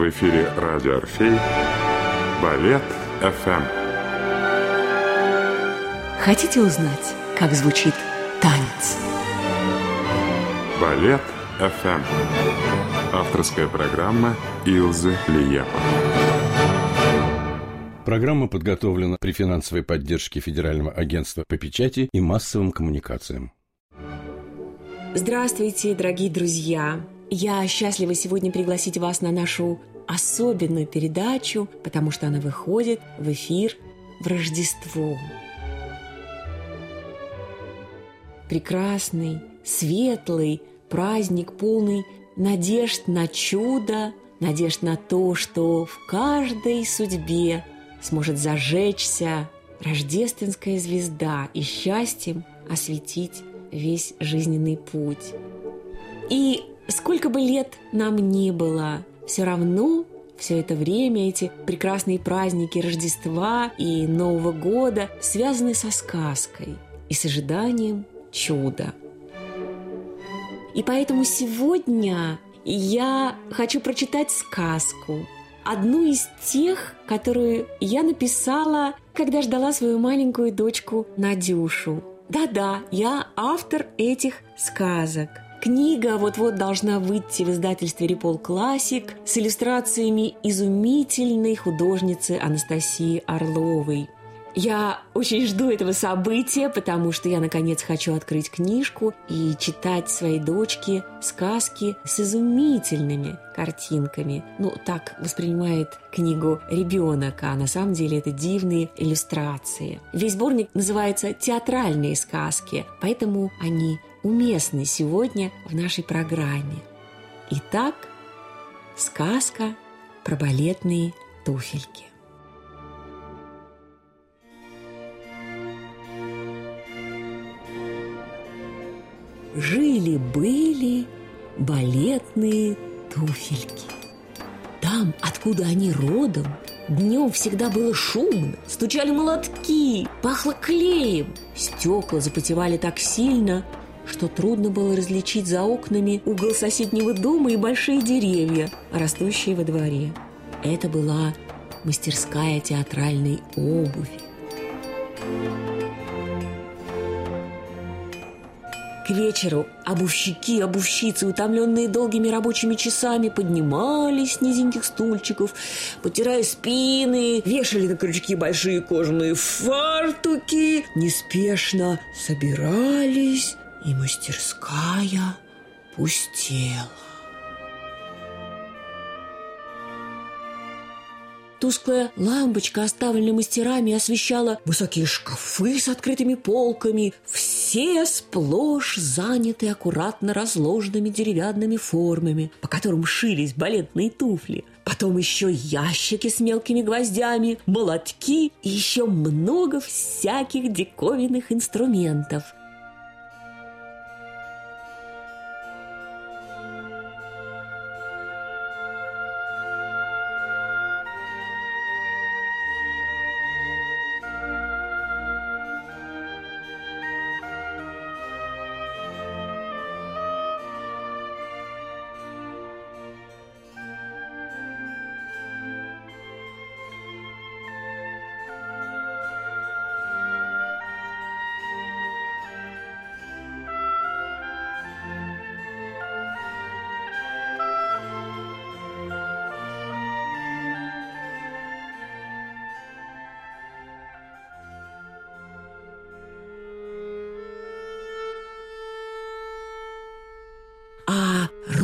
В эфире радио «Орфей» Балет ФМ. Хотите узнать, как звучит танец? Балет ФМ. Авторская программа Илзы Лиепа. Программа подготовлена при финансовой поддержке Федерального агентства по печати и массовым коммуникациям. Здравствуйте, дорогие друзья! Я счастлива сегодня пригласить вас на нашу особенную передачу, потому что она выходит в эфир в Рождество. Прекрасный, светлый праздник, полный надежд на чудо, надежд на то, что в каждой судьбе сможет зажечься рождественская звезда и счастьем осветить весь жизненный путь. И сколько бы лет нам ни было, все равно все это время, эти прекрасные праздники Рождества и Нового года связаны со сказкой и с ожиданием чуда. И поэтому сегодня я хочу прочитать сказку, одну из тех, которую я написала, когда ждала свою маленькую дочку Надюшу. Да-да, я автор этих сказок. Книга вот-вот должна выйти в издательстве «Репол Классик» с иллюстрациями изумительной художницы Анастасии Орловой – я очень жду этого события, потому что я, наконец, хочу открыть книжку и читать своей дочке сказки с изумительными картинками. Ну, так воспринимает книгу ребенок, а на самом деле это дивные иллюстрации. Весь сборник называется «Театральные сказки», поэтому они уместны сегодня в нашей программе. Итак, сказка про балетные туфельки. Жили-были балетные туфельки. Там, откуда они родом, днем всегда было шумно, стучали молотки, пахло клеем. Стекла запотевали так сильно, что трудно было различить за окнами угол соседнего дома и большие деревья, растущие во дворе. Это была мастерская театральной обуви. К вечеру обувщики, обувщицы, утомленные долгими рабочими часами, поднимались с низеньких стульчиков, потирая спины, вешали на крючки большие кожаные фартуки, неспешно собирались, и мастерская пустела. Тусклая лампочка, оставленная мастерами, освещала высокие шкафы с открытыми полками, все сплошь заняты аккуратно разложенными деревянными формами, по которым шились балетные туфли. Потом еще ящики с мелкими гвоздями, молотки и еще много всяких диковинных инструментов –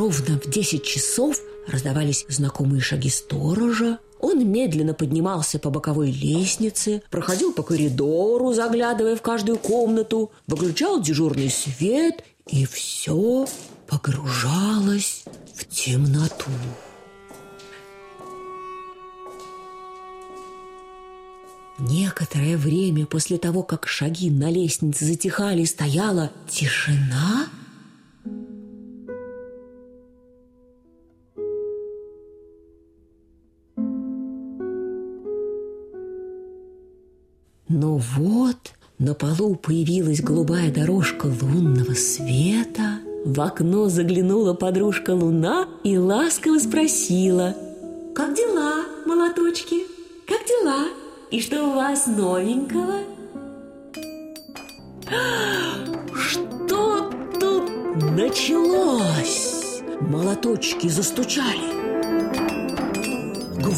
Ровно в десять часов раздавались знакомые шаги сторожа. Он медленно поднимался по боковой лестнице, проходил по коридору, заглядывая в каждую комнату, выключал дежурный свет, и все погружалось в темноту. Некоторое время после того, как шаги на лестнице затихали, стояла тишина – Но вот на полу появилась голубая дорожка лунного света. В окно заглянула подружка Луна и ласково спросила как дела, молоточки? Как дела? И что у вас новенького? Что тут началось? Молоточки застучали.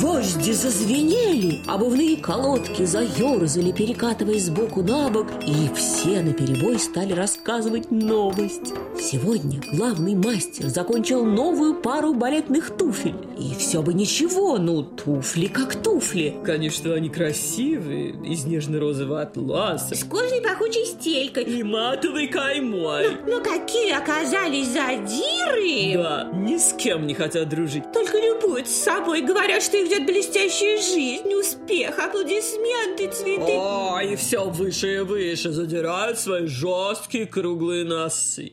Гвозди зазвенели, обувные колодки заерзали, перекатываясь сбоку на бок, и все наперебой стали рассказывать новость. Сегодня главный мастер закончил новую пару балетных туфель. И все бы ничего, ну, туфли как туфли. Конечно, они красивые, из нежно-розового атласа. С кожей пахучей стелькой. И матовой каймой. Но какие оказались задиры! Да, ни с кем не хотят дружить. Только любуются собой, говорят, что их ждет блестящая жизнь, успех, аплодисменты, цветы. О, и все выше и выше задирают свои жесткие круглые носы.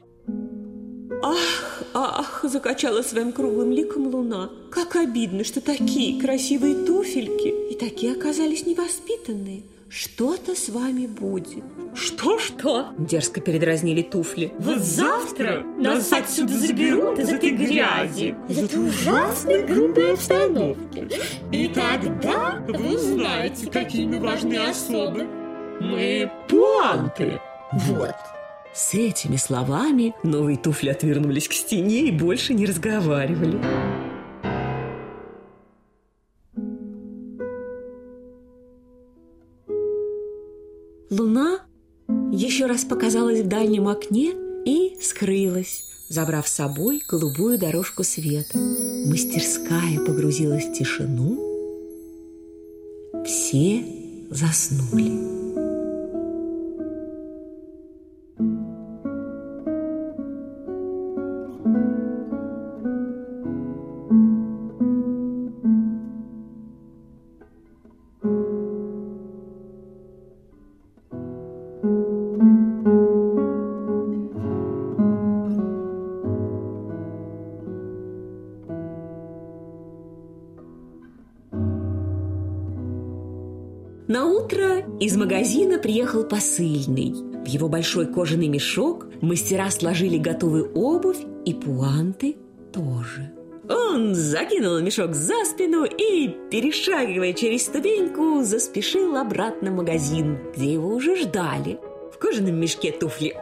Ах, ах, закачала своим круглым ликом луна. Как обидно, что такие красивые туфельки и такие оказались невоспитанные. Что-то с вами будет. Что-что? Дерзко передразнили туфли. Вот завтра нас отсюда заберут из этой грязи, из этой ужасной грубой обстановки. И тогда вы узнаете, какие мы важные особы. Мы пуанты. Вот. С этими словами новые туфли отвернулись к стене и больше не разговаривали. Луна еще раз показалась в дальнем окне и скрылась, забрав с собой голубую дорожку света. Мастерская погрузилась в тишину. Все заснули. Утро из магазина приехал посыльный. В его большой кожаный мешок мастера сложили готовую обувь и пуанты тоже. Он закинул мешок за спину и, перешагивая через ступеньку, заспешил обратно в магазин, где его уже ждали. В кожаном мешке туфли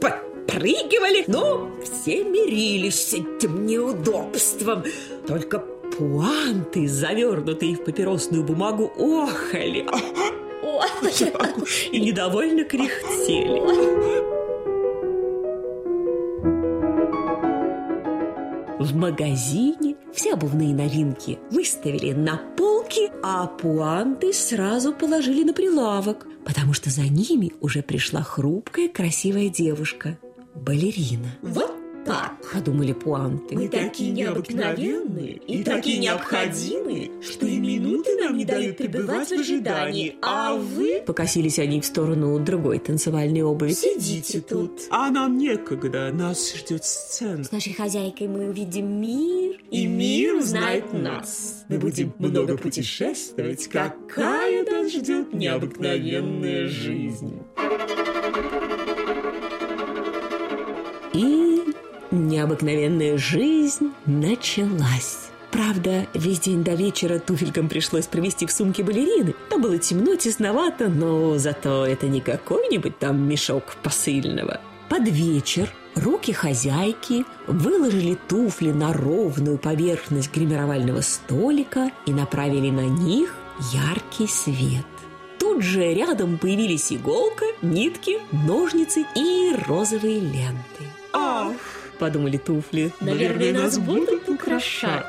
подпрыгивали, но все мирились с этим неудобством. Только пуанты, завернутые в папиросную бумагу, охали и недовольно кряхтели. В магазине все обувные новинки выставили на полки, а пуанты сразу положили на прилавок, потому что за ними уже пришла хрупкая красивая девушка – балерина. Вот так. Подумали пуанты. Мы такие необыкновенные и такие необходимые, что и минуты нам не дают пребывать в ожидании. А вы Покосились они в сторону другой танцевальной обуви. сидите тут. А нам некогда, нас ждет сцена. С нашей хозяйкой мы увидим мир, И мир узнает нас. Мы будем много путешествовать. Какая нас ждет необыкновенная жизнь. И необыкновенная жизнь началась. Правда, весь день до вечера туфелькам пришлось провести в сумке балерины. Там было темно, тесновато, но зато это не какой-нибудь там мешок посыльного. Под вечер руки хозяйки выложили туфли на ровную поверхность гримировального столика и направили на них яркий свет. Тут же рядом появились иголка, нитки, ножницы и розовые ленты. Ах, Подумали туфли. Наверное, нас будут украшать.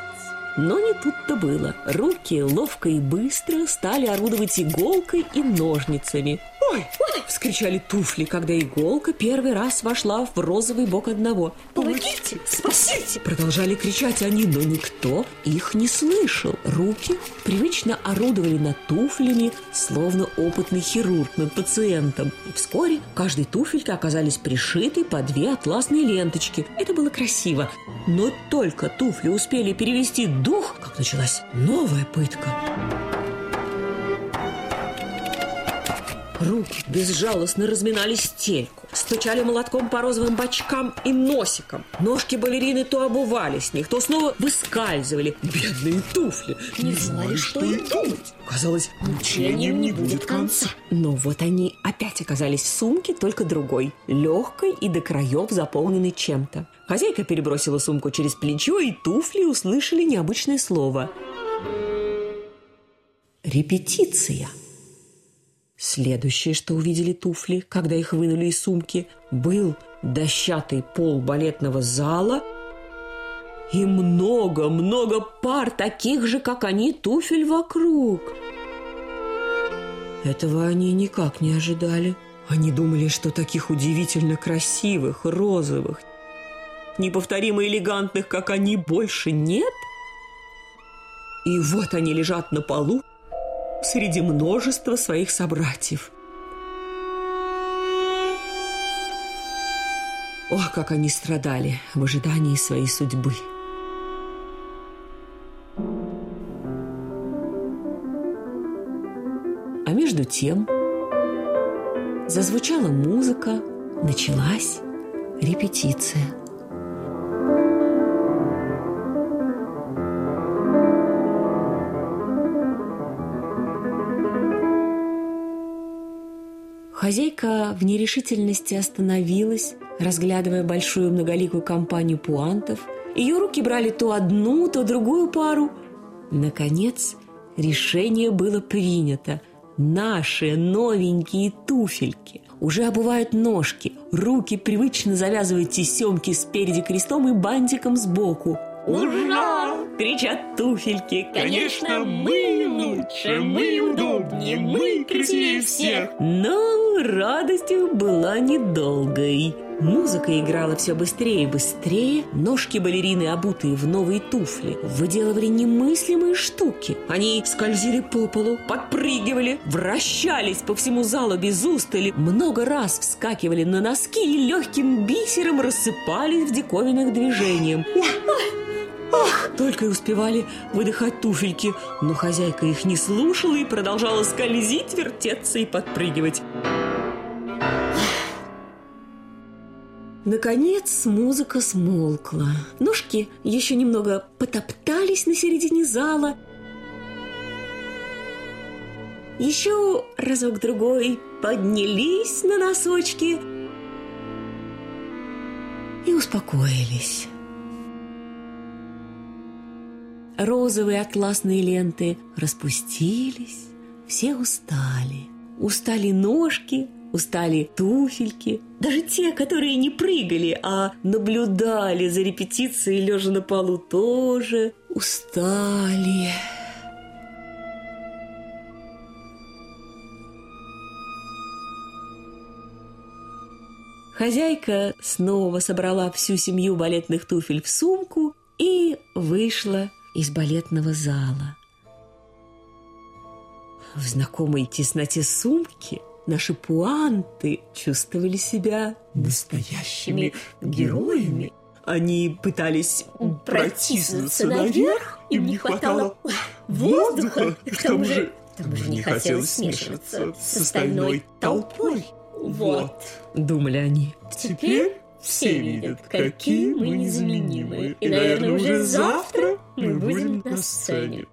Но не тут-то было. Руки ловко и быстро стали орудовать иголкой и ножницами. «Ой!» – вскричали туфли, когда иголка первый раз вошла в розовый бок одного. Помогите, спасите. Продолжали кричать они, но никто их не слышал. Руки привычно орудовали над туфлями, словно опытный хирург над пациентом. И вскоре в каждой туфельке оказались пришиты по две атласные ленточки. Это было красиво. Но только туфли успели перевести дух, как началась новая пытка. Руки безжалостно разминали стельку. стучали молотком по розовым бочкам и носикам. Ножки балерины то обували с них, то снова выскальзывали. Бедные туфли Не знали, что и думать. Казалось, Мучением не будет конца. но вот они опять оказались в сумке, только другой, легкой и до краев заполненной чем-то. Хозяйка перебросила сумку через плечо, и туфли услышали необычное слово. Репетиция. Следующее, что увидели туфли, когда их вынули из сумки, был дощатый пол балетного зала и много-много пар таких же, как они, туфель вокруг. Этого они никак не ожидали. Они думали, что таких удивительно красивых, розовых, неповторимо элегантных, как они, больше нет. И вот они лежат на полу среди множества своих собратьев. Ох, как они страдали в ожидании своей судьбы. А между тем зазвучала музыка, началась репетиция. Хозяйка в нерешительности остановилась, разглядывая большую многоликую компанию пуантов. Ее руки брали то одну, то другую пару. Наконец, решение было принято. Наши новенькие туфельки уже обувают ножки, руки привычно завязывают тесемки спереди крестом и бантиком сбоку. Ура! Кричат туфельки. Конечно, мы лучше, мы удобнее, мы красивее всех. Но радость их была недолгой. Музыка играла все быстрее и быстрее. Ножки балерины, обутые в новые туфли, выделывали немыслимые штуки. Они скользили по полу, подпрыгивали, вращались по всему залу без устали, много раз вскакивали на носки и легким бисером рассыпались в диковинных движениях. Только и успевали выдыхать туфельки, но хозяйка их не слушала и продолжала скользить, вертеться и подпрыгивать. Наконец музыка смолкла. Ножки еще немного потоптались на середине зала. Еще разок-другой поднялись на носочки и успокоились. Розовые атласные ленты распустились, все устали. Устали ножки, устали туфельки, даже те, которые не прыгали, а наблюдали за репетицией, лежа на полу, тоже устали. Хозяйка снова собрала всю семью балетных туфель в сумку и вышла из балетного зала. В знакомой тесноте сумки наши пуанты чувствовали себя Настоящими героями. Они пытались Протиснуться наверх им не хватало воздуха, к тому же, к тому же не хотелось смешиваться с остальной толпой. Вот. думали они. Теперь все видят, какие мы незаменимые. И, наверное, уже завтра мы будем на сцене.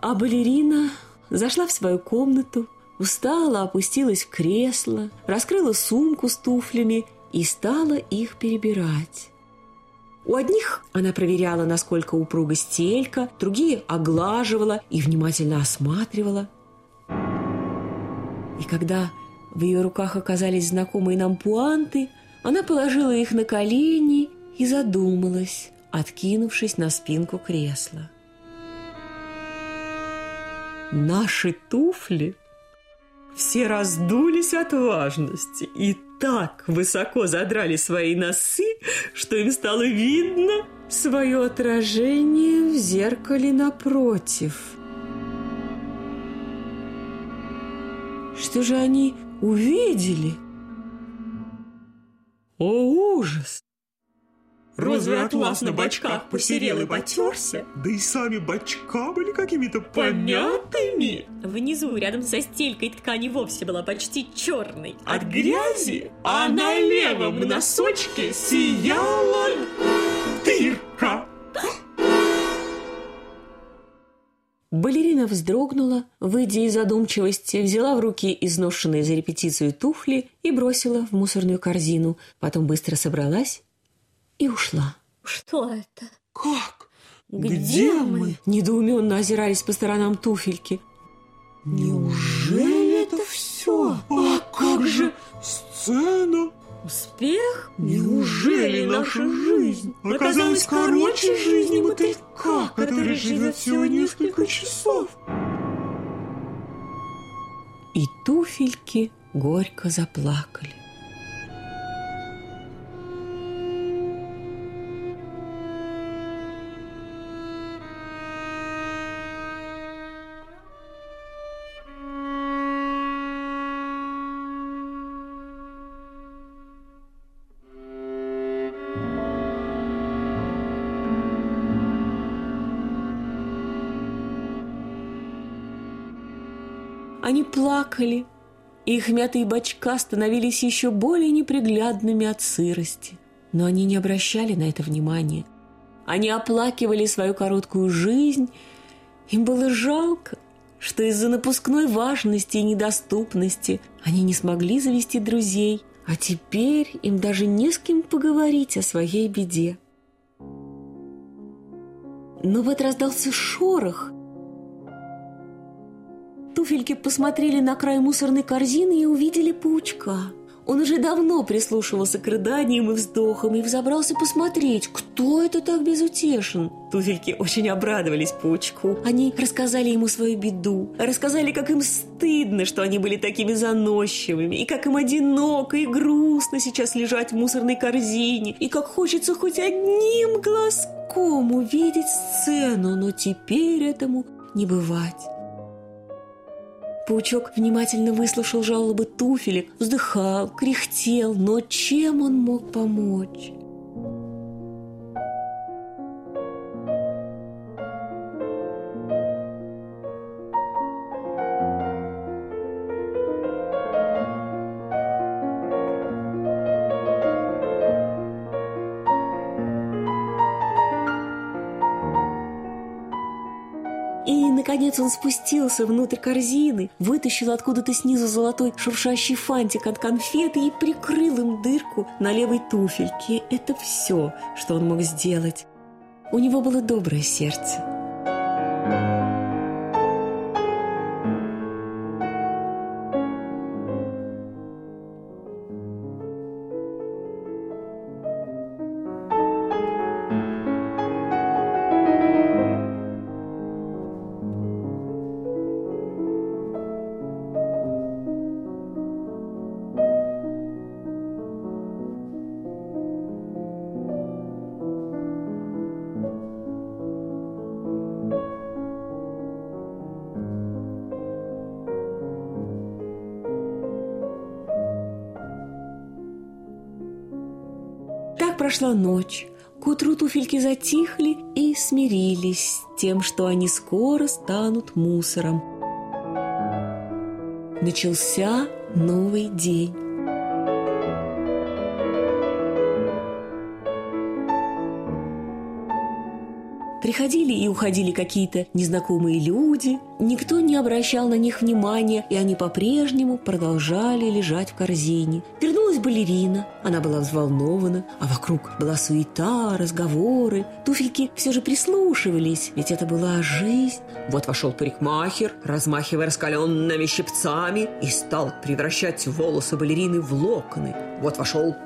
А балерина зашла в свою комнату, устала, опустилась в кресло, раскрыла сумку с туфлями и стала их перебирать. У одних она проверяла, насколько упруга стелька, другие оглаживала и внимательно осматривала. И когда в ее руках оказались знакомые нам пуанты, она положила их на колени и задумалась, откинувшись на спинку кресла. Наши туфли все раздулись от важности и так высоко задрали свои носы, что им стало видно свое отражение в зеркале напротив. Что же они увидели? О, ужас! Розовый атлас на бочках посерел и потерся. Да и сами бочка были какими-то Помятыми Внизу, рядом со стелькой ткани, вовсе была почти черной. от грязи, а на левом носочке сияла дырка. Балерина вздрогнула, выйдя из задумчивости, взяла в руки изношенные за репетицию туфли и бросила в мусорную корзину. Потом быстро собралась и ушла. Что это? Как? Где мы? Недоуменно озирались по сторонам туфельки. Неужели это все? А как же сцена? Успех? Неужели наша жизнь оказалась короче жизни мотылька, который живет всего несколько часов? И туфельки горько заплакали. Они плакали, и их мятые бочка становились еще более неприглядными от сырости. Но они не обращали на это внимания. Они оплакивали свою короткую жизнь. Им было жалко, что из-за напускной важности и недоступности они не смогли завести друзей, а теперь им даже не с кем поговорить о своей беде. Но вот раздался шорох, Туфельки посмотрели на край мусорной корзины и увидели паучка. Он уже давно прислушивался к рыданиям и вздохам и взобрался посмотреть, кто это так безутешен. Туфельки очень обрадовались паучку. Они рассказали ему свою беду, рассказали, как им стыдно, что они были такими заносчивыми, и как им одиноко и грустно сейчас лежать в мусорной корзине, и как хочется хоть одним глазком увидеть сцену, но теперь этому не бывать. Паучок внимательно выслушал жалобы туфелек, вздыхал, кряхтел, но чем он мог помочь? Наконец, он спустился внутрь корзины, вытащил откуда-то снизу золотой шуршащий фантик от конфеты и прикрыл им дырку на левой туфельке. Это все, что он мог сделать. У него было доброе сердце. Прошла ночь. К утру туфельки затихли и смирились с тем, что они скоро станут мусором. Начался новый день. Приходили и уходили какие-то незнакомые люди, никто не обращал на них внимания, и они по-прежнему продолжали лежать в корзине. Вернулась балерина, она была взволнована, а вокруг была суета, разговоры. Туфельки все же прислушивались, ведь это была жизнь. Вот вошел парикмахер, размахивая раскаленными щипцами, и стал превращать волосы балерины в локоны. Вот вошел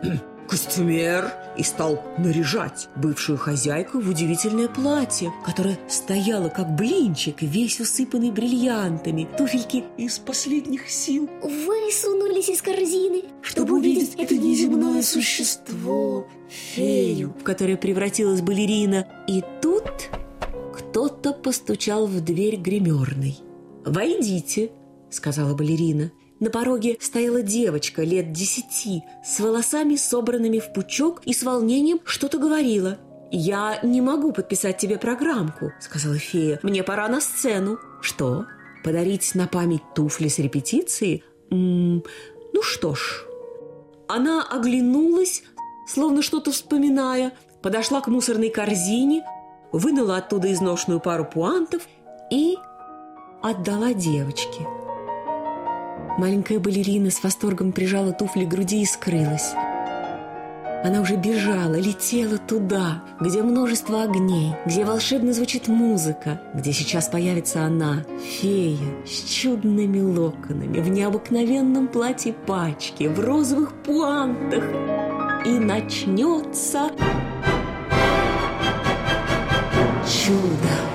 костюмер и стал наряжать бывшую хозяйку в удивительное платье, которое стояло как блинчик, весь усыпанный бриллиантами. Туфельки из последних сил Высунулись из корзины, чтобы увидеть это неземное существо, фею, в которое превратилась балерина. И тут кто-то постучал в дверь гримерной. «Войдите», — сказала балерина. На пороге стояла девочка лет десяти, с волосами собранными в пучок и с волнением что-то говорила. «Я не могу подписать тебе программку», — сказала фея. «Мне пора на сцену». «Что? Подарить на память туфли с репетиции? М -м, ну что ж». Она оглянулась, словно что-то вспоминая, подошла к мусорной корзине, вынула оттуда изношенную пару пуантов и отдала девочке. Маленькая балерина с восторгом прижала туфли к груди и скрылась. Она уже бежала, летела туда, где множество огней, где волшебно звучит музыка, где сейчас появится она, фея, с чудными локонами, в необыкновенном платье пачки, в розовых пуантах. И начнется чудо.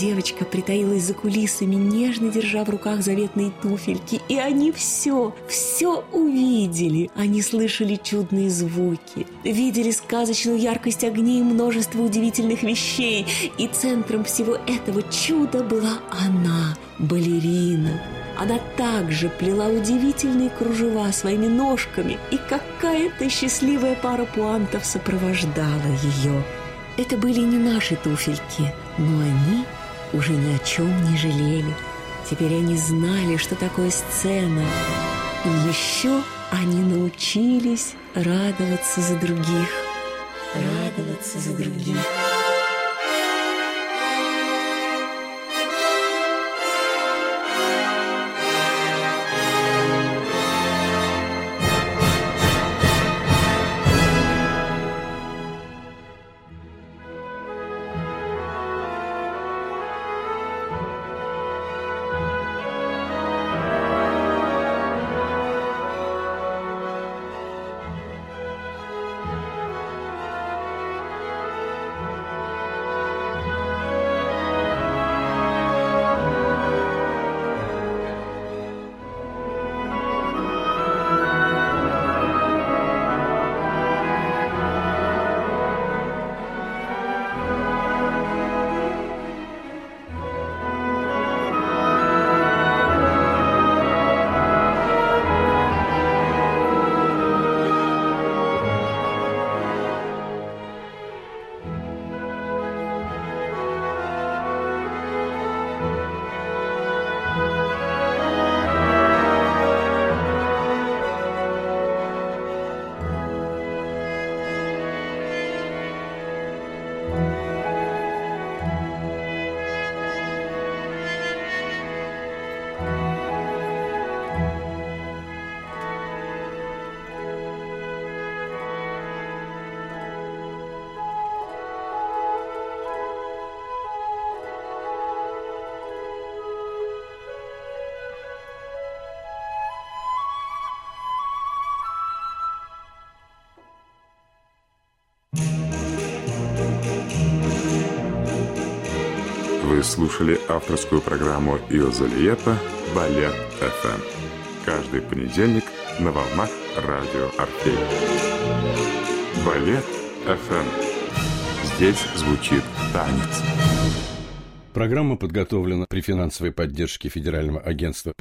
Девочка притаилась за кулисами, нежно держа в руках заветные туфельки, и они все, все увидели. Они слышали чудные звуки, видели сказочную яркость огней и множество удивительных вещей, и центром всего этого чуда была она, балерина. Она также плела удивительные кружева своими ножками, и какая-то счастливая пара пуантов сопровождала ее. Это были не наши туфельки, но они уже ни о чем не жалели. Теперь они знали, что такое сцена. И еще они научились радоваться за других. Радоваться за других. Слушали авторскую программу Илза Лиепа «Балет ФМ». Каждый понедельник на волнах радио Орфей. Балет ФМ. Здесь звучит танец. Программа подготовлена при финансовой поддержке Федерального агентства